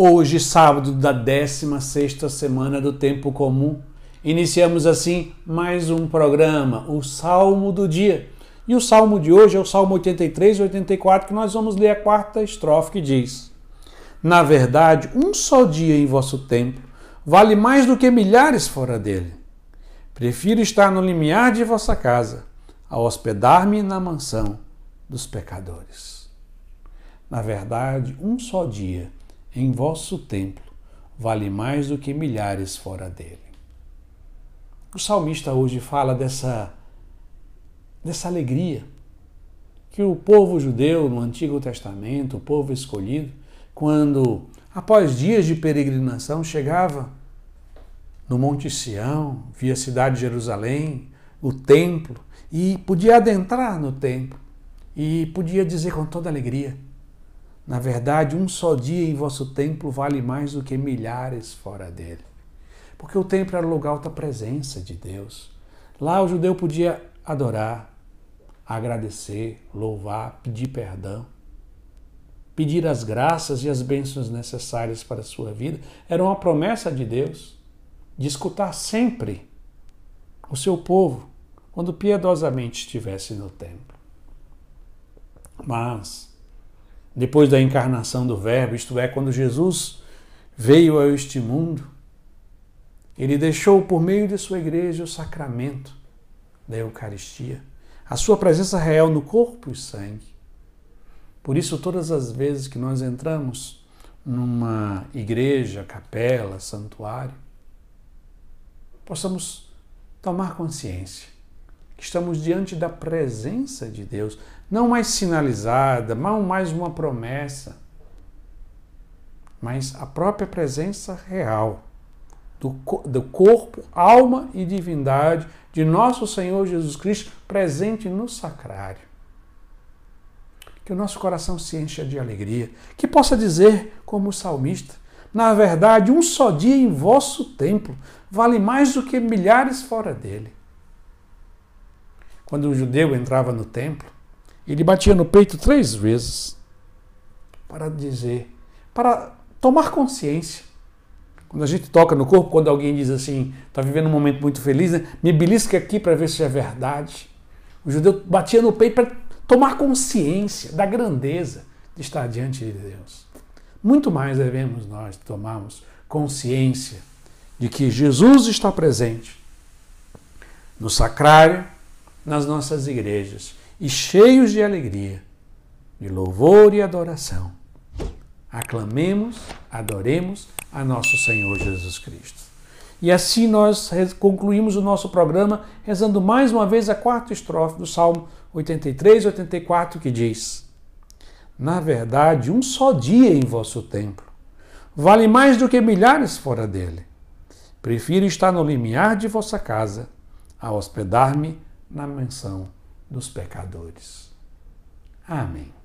Hoje, sábado da 16ª semana do tempo comum, iniciamos assim mais um programa, o Salmo do dia. E o salmo de hoje é o Salmo 83 e 84, que nós vamos ler a quarta estrofe que diz: Na verdade, um só dia em vosso templo vale mais do que milhares fora dele. Prefiro estar no limiar de vossa casa a hospedar-me na mansão dos pecadores. Na verdade, um só dia em vosso templo vale mais do que milhares fora dele. O salmista hoje fala dessa, dessa alegria que o povo judeu no Antigo Testamento, o povo escolhido, quando, após dias de peregrinação, chegava no Monte Sião, via a cidade de Jerusalém, o templo, e podia adentrar no templo e podia dizer com toda alegria: na verdade, um só dia em vosso templo vale mais do que milhares fora dele. Porque o templo era o lugar da presença de Deus. Lá o judeu podia adorar, agradecer, louvar, pedir perdão, pedir as graças e as bênçãos necessárias para a sua vida. Era uma promessa de Deus de escutar sempre o seu povo quando piedosamente estivesse no templo. Mas depois da encarnação do Verbo, isto é, quando Jesus veio a este mundo, ele deixou por meio de sua igreja o sacramento da Eucaristia, a sua presença real no corpo e sangue. Por isso, todas as vezes que nós entramos numa igreja, capela, santuário, possamos tomar consciência que estamos diante da presença de Deus, não mais sinalizada, não mais uma promessa, mas a própria presença real do, do corpo, alma e divindade de nosso Senhor Jesus Cristo presente no sacrário. Que o nosso coração se encha de alegria, que possa dizer, como o salmista, na verdade, um só dia em vosso templo vale mais do que milhares fora dele. Quando o judeu entrava no templo, ele batia no peito três vezes para dizer, para tomar consciência. Quando a gente toca no corpo, quando alguém diz assim, está vivendo um momento muito feliz, né? me belisca aqui para ver se é verdade. O judeu batia no peito para tomar consciência da grandeza de estar diante de Deus. Muito mais devemos nós tomarmos consciência de que Jesus está presente no sacrário, nas nossas igrejas e cheios de alegria, de louvor e adoração, aclamemos, adoremos a nosso Senhor Jesus Cristo. E assim nós concluímos o nosso programa rezando mais uma vez a quarta estrofe do Salmo 83 e 84 que diz: Na verdade, um só dia em vosso templo vale mais do que milhares fora dele. Prefiro estar no limiar de vossa casa a hospedar-me na menção dos pecadores. Amém.